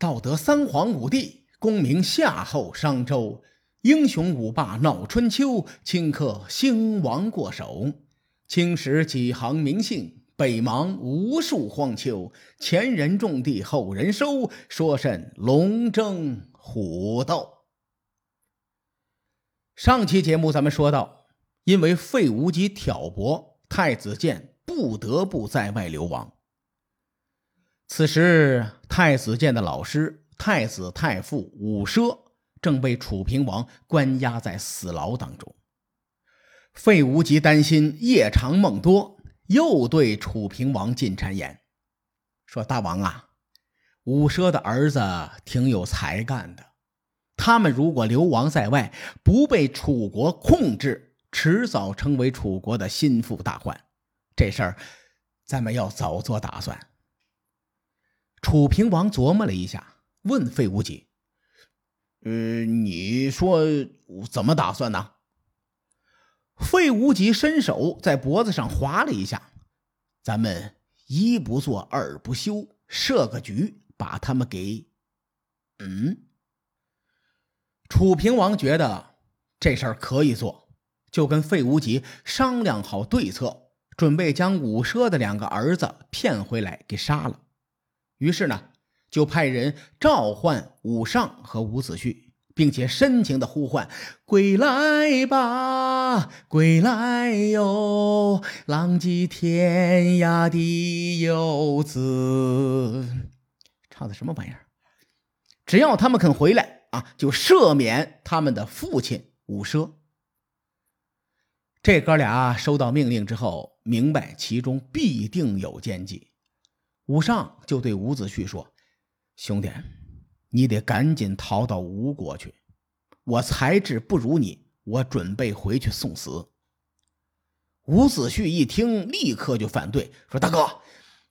道德三皇五帝，功名夏后商周，英雄五霸闹春秋，顷刻兴亡过手。青史几行名姓，北邙无数荒丘。前人种地，后人收，说甚龙争虎斗？上期节目咱们说到，因为费无极挑拨，太子建不得不在外流亡。此时，太子建的老师太子太傅武奢正被楚平王关押在死牢当中。费无极担心夜长梦多，又对楚平王进谗言，说：“大王啊，武奢的儿子挺有才干的，他们如果流亡在外，不被楚国控制，迟早成为楚国的心腹大患。这事儿，咱们要早做打算。”楚平王琢磨了一下，问费无极：“呃，你说怎么打算呢？”费无极伸手在脖子上划了一下：“咱们一不做二不休，设个局，把他们给……嗯。”楚平王觉得这事儿可以做，就跟费无极商量好对策，准备将武奢的两个儿子骗回来给杀了。于是呢，就派人召唤武尚和伍子胥，并且深情的呼唤：“归来吧，归来哟，浪迹天涯的游子。”唱的什么玩意儿？只要他们肯回来啊，就赦免他们的父亲伍奢。这哥俩收到命令之后，明白其中必定有奸计。武尚就对伍子胥说：“兄弟，你得赶紧逃到吴国去。我才智不如你，我准备回去送死。”伍子胥一听，立刻就反对说：“大哥，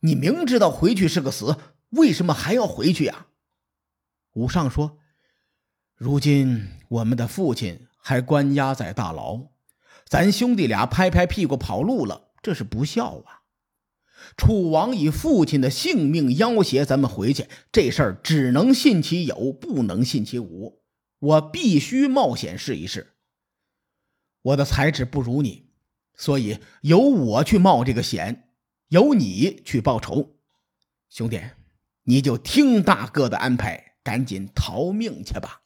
你明知道回去是个死，为什么还要回去呀？”武尚说：“如今我们的父亲还关押在大牢，咱兄弟俩拍拍屁股跑路了，这是不孝啊。”楚王以父亲的性命要挟咱们回去，这事儿只能信其有，不能信其无。我必须冒险试一试。我的才智不如你，所以由我去冒这个险，由你去报仇。兄弟，你就听大哥的安排，赶紧逃命去吧。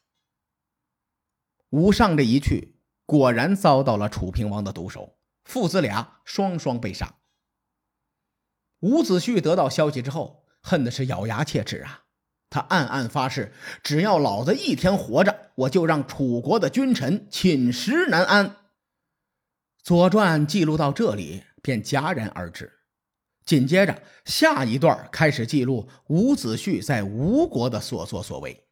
吴尚这一去，果然遭到了楚平王的毒手，父子俩双双被杀。伍子胥得到消息之后，恨的是咬牙切齿啊！他暗暗发誓，只要老子一天活着，我就让楚国的君臣寝食难安。《左传》记录到这里便戛然而止，紧接着下一段开始记录伍子胥在吴国的所作所为。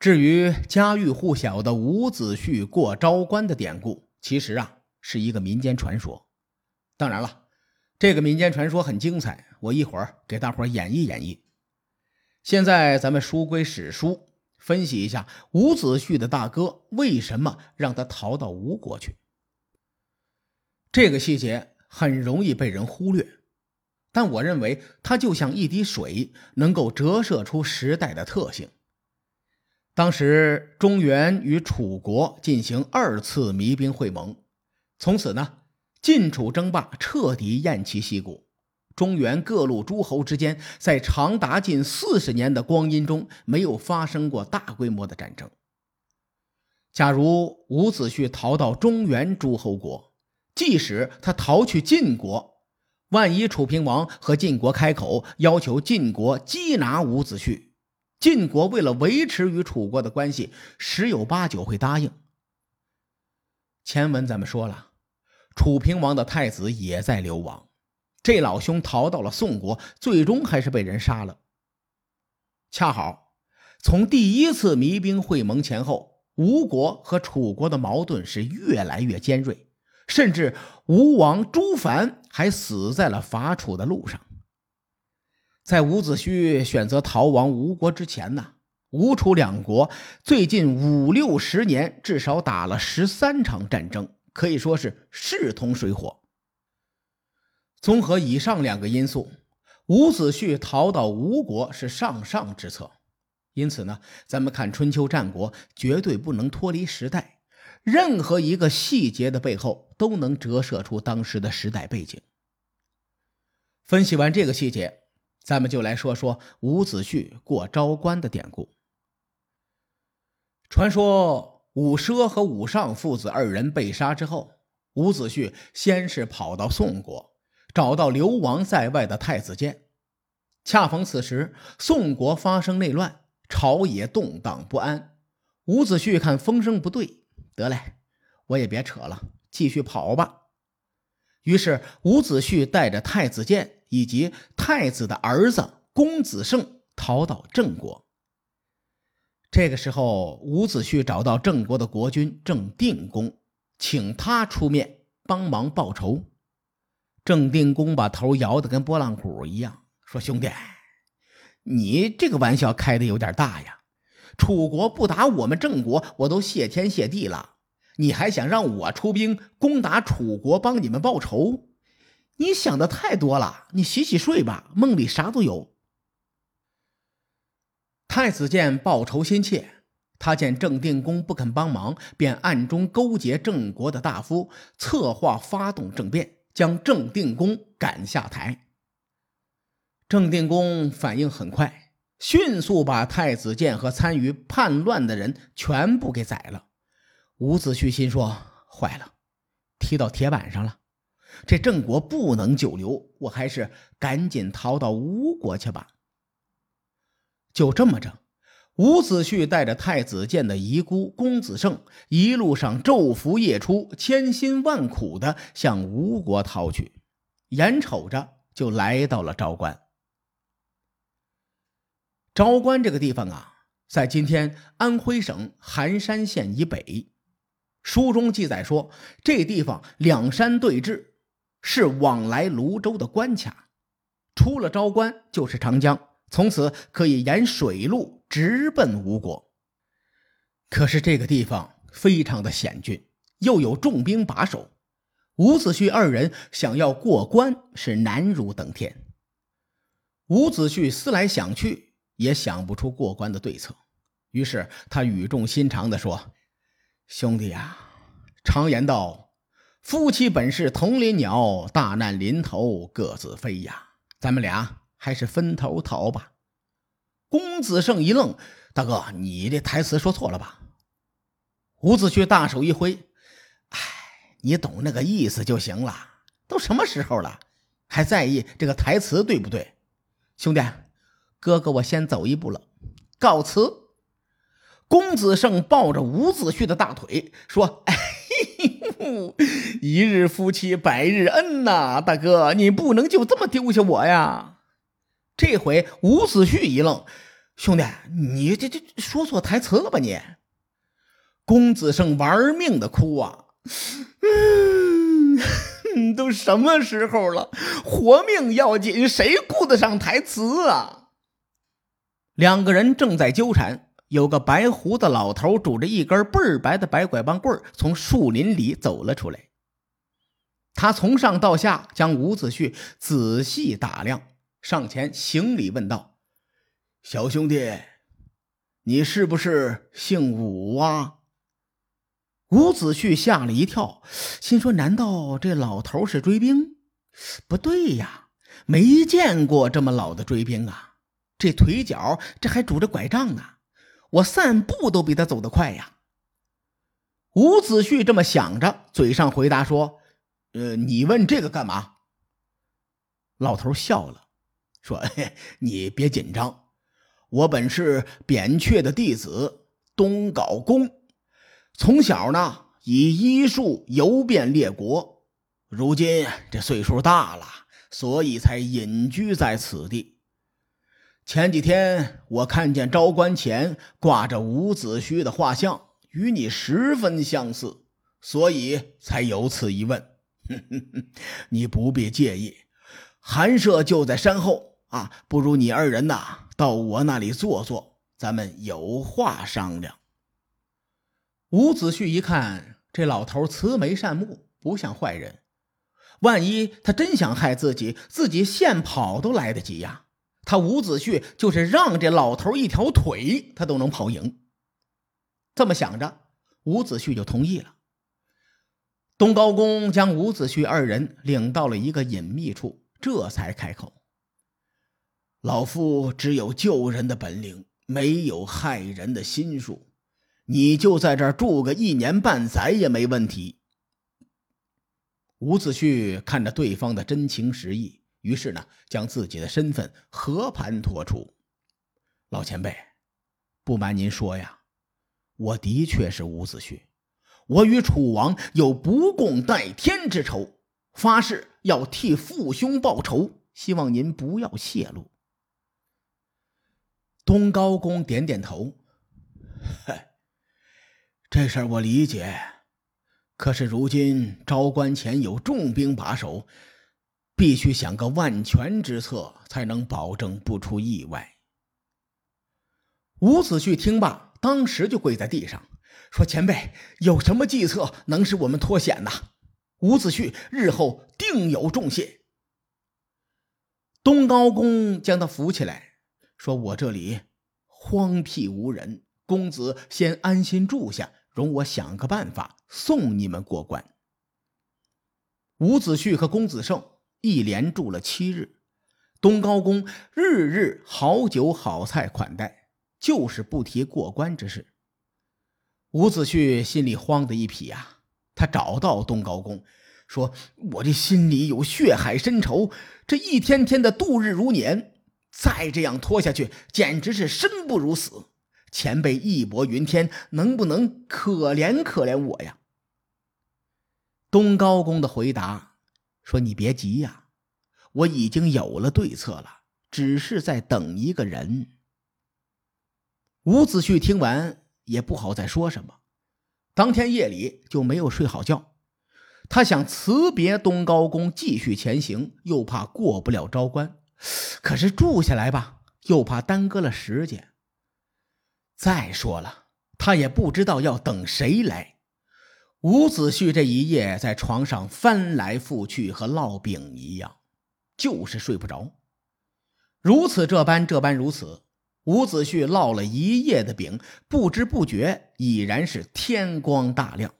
至于家喻户晓的伍子胥过昭关的典故，其实啊是一个民间传说。当然了。这个民间传说很精彩，我一会儿给大伙演绎演绎。现在咱们书归史书，分析一下伍子胥的大哥为什么让他逃到吴国去。这个细节很容易被人忽略，但我认为它就像一滴水，能够折射出时代的特性。当时中原与楚国进行二次弭兵会盟，从此呢。晋楚争霸彻底偃旗息鼓，中原各路诸侯之间在长达近四十年的光阴中没有发生过大规模的战争。假如伍子胥逃到中原诸侯国，即使他逃去晋国，万一楚平王和晋国开口要求晋国缉拿伍子胥，晋国为了维持与楚国的关系，十有八九会答应。前文咱们说了。楚平王的太子也在流亡，这老兄逃到了宋国，最终还是被人杀了。恰好，从第一次弭兵会盟前后，吴国和楚国的矛盾是越来越尖锐，甚至吴王朱凡还死在了伐楚的路上。在伍子胥选择逃亡吴国之前呢，吴楚两国最近五六十年至少打了十三场战争。可以说是势同水火。综合以上两个因素，伍子胥逃到吴国是上上之策，因此呢，咱们看春秋战国，绝对不能脱离时代，任何一个细节的背后都能折射出当时的时代背景。分析完这个细节，咱们就来说说伍子胥过昭关的典故。传说伍奢和伍尚父子二人被杀之后，伍子胥先是跑到宋国，找到流亡在外的太子建。恰逢此时，宋国发生内乱，朝野动荡不安。伍子胥看风声不对，得嘞，我也别扯了，继续跑吧。于是，伍子胥带着太子建以及太子的儿子公子胜逃到郑国。这个时候，伍子胥找到郑国的国君郑定公，请他出面帮忙报仇。郑定公把头摇得跟拨浪鼓一样，说：“兄弟，你这个玩笑开的有点大呀！楚国不打我们郑国，我都谢天谢地了。”你还想让我出兵攻打楚国，帮你们报仇？你想的太多了。你洗洗睡吧，梦里啥都有。太子建报仇心切，他见郑定公不肯帮忙，便暗中勾结郑国的大夫，策划发动政变，将郑定公赶下台。郑定公反应很快，迅速把太子建和参与叛乱的人全部给宰了。伍子胥心说：“坏了，踢到铁板上了。这郑国不能久留，我还是赶紧逃到吴国去吧。”就这么着，伍子胥带着太子建的遗孤公子胜，一路上昼伏夜出，千辛万苦的向吴国逃去。眼瞅着就来到了昭关。昭关这个地方啊，在今天安徽省含山县以北。书中记载说，这地方两山对峙，是往来泸州的关卡。出了昭关就是长江，从此可以沿水路直奔吴国。可是这个地方非常的险峻，又有重兵把守，伍子胥二人想要过关是难如登天。伍子胥思来想去，也想不出过关的对策，于是他语重心长地说。兄弟呀，常言道：“夫妻本是同林鸟，大难临头各自飞呀。”咱们俩还是分头逃吧。公子胜一愣：“大哥，你这台词说错了吧？”伍子胥大手一挥：“哎，你懂那个意思就行了。都什么时候了，还在意这个台词对不对？兄弟，哥哥我先走一步了，告辞。”公子胜抱着伍子胥的大腿说：“哎呦，一日夫妻百日恩呐，大哥，你不能就这么丢下我呀！”这回伍子胥一愣：“兄弟，你这这说错台词了吧？你？”公子胜玩命的哭啊：“嗯，都什么时候了，活命要紧，谁顾得上台词啊？”两个人正在纠缠。有个白胡子老头拄着一根倍儿白的白拐棒棍从树林里走了出来。他从上到下将伍子胥仔细打量，上前行礼问道：“小兄弟，你是不是姓伍啊？”伍子胥吓了一跳，心说：“难道这老头是追兵？不对呀，没见过这么老的追兵啊！这腿脚，这还拄着拐杖呢。”我散步都比他走得快呀！伍子胥这么想着，嘴上回答说：“呃，你问这个干嘛？”老头笑了，说：“你别紧张，我本是扁鹊的弟子东皋公，从小呢以医术游遍列国，如今这岁数大了，所以才隐居在此地。”前几天我看见昭关前挂着伍子胥的画像，与你十分相似，所以才有此一问。你不必介意，寒舍就在山后啊，不如你二人呐到我那里坐坐，咱们有话商量。伍子胥一看这老头慈眉善目，不像坏人，万一他真想害自己，自己现跑都来得及呀。他伍子胥就是让这老头一条腿，他都能跑赢。这么想着，伍子胥就同意了。东高公将伍子胥二人领到了一个隐秘处，这才开口：“老夫只有救人的本领，没有害人的心术。你就在这儿住个一年半载也没问题。”伍子胥看着对方的真情实意。于是呢，将自己的身份和盘托出。老前辈，不瞒您说呀，我的确是伍子胥，我与楚王有不共戴天之仇，发誓要替父兄报仇，希望您不要泄露。东高公点点头，嗨，这事儿我理解。可是如今昭关前有重兵把守。必须想个万全之策，才能保证不出意外。伍子胥听罢，当时就跪在地上，说：“前辈有什么计策能使我们脱险呢？伍子胥日后定有重谢。”东高公将他扶起来，说：“我这里荒僻无人，公子先安心住下，容我想个办法送你们过关。”伍子胥和公子胜。一连住了七日，东高公日日好酒好菜款待，就是不提过关之事。伍子胥心里慌的一匹呀，他找到东高公，说：“我这心里有血海深仇，这一天天的度日如年，再这样拖下去，简直是生不如死。前辈义薄云天，能不能可怜可怜我呀？”东高公的回答。说：“你别急呀，我已经有了对策了，只是在等一个人。”伍子胥听完也不好再说什么，当天夜里就没有睡好觉。他想辞别东高公，继续前行，又怕过不了昭关；可是住下来吧，又怕耽搁了时间。再说了，他也不知道要等谁来。伍子胥这一夜在床上翻来覆去，和烙饼一样，就是睡不着。如此这般，这般如此，伍子胥烙了一夜的饼，不知不觉已然是天光大亮。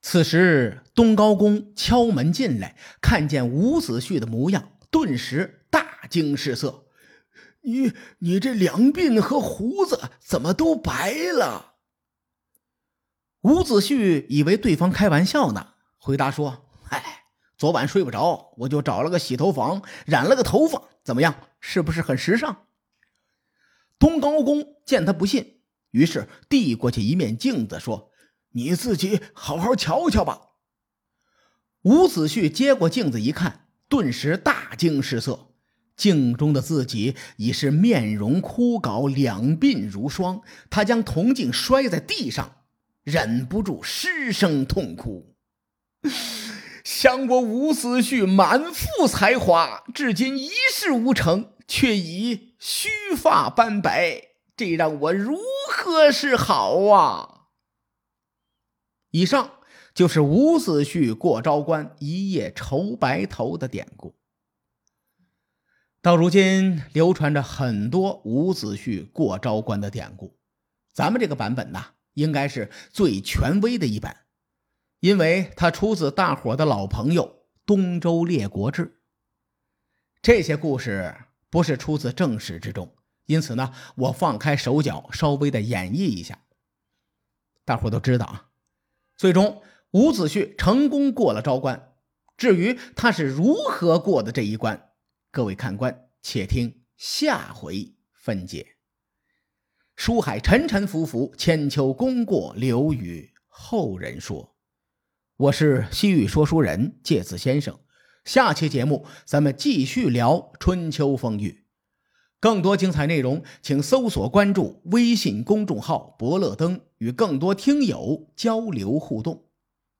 此时，东高公敲门进来，看见伍子胥的模样，顿时大惊失色：“你你这两鬓和胡子怎么都白了？”伍子胥以为对方开玩笑呢，回答说：“哎，昨晚睡不着，我就找了个洗头房，染了个头发，怎么样？是不是很时尚？”东高公见他不信，于是递过去一面镜子，说：“你自己好好瞧瞧吧。”伍子胥接过镜子一看，顿时大惊失色，镜中的自己已是面容枯槁，两鬓如霜。他将铜镜摔在地上。忍不住失声痛哭，想我吴子胥满腹才华，至今一事无成，却已须发斑白，这让我如何是好啊！以上就是伍子胥过昭关一夜愁白头的典故。到如今流传着很多伍子胥过昭关的典故，咱们这个版本呢？应该是最权威的一版，因为它出自大伙的老朋友《东周列国志》。这些故事不是出自正史之中，因此呢，我放开手脚，稍微的演绎一下。大伙都知道啊，最终伍子胥成功过了昭关。至于他是如何过的这一关，各位看官且听下回分解。书海沉沉浮浮，千秋功过留与后人说。我是西域说书人介子先生，下期节目咱们继续聊春秋风雨。更多精彩内容，请搜索关注微信公众号“伯乐灯”，与更多听友交流互动。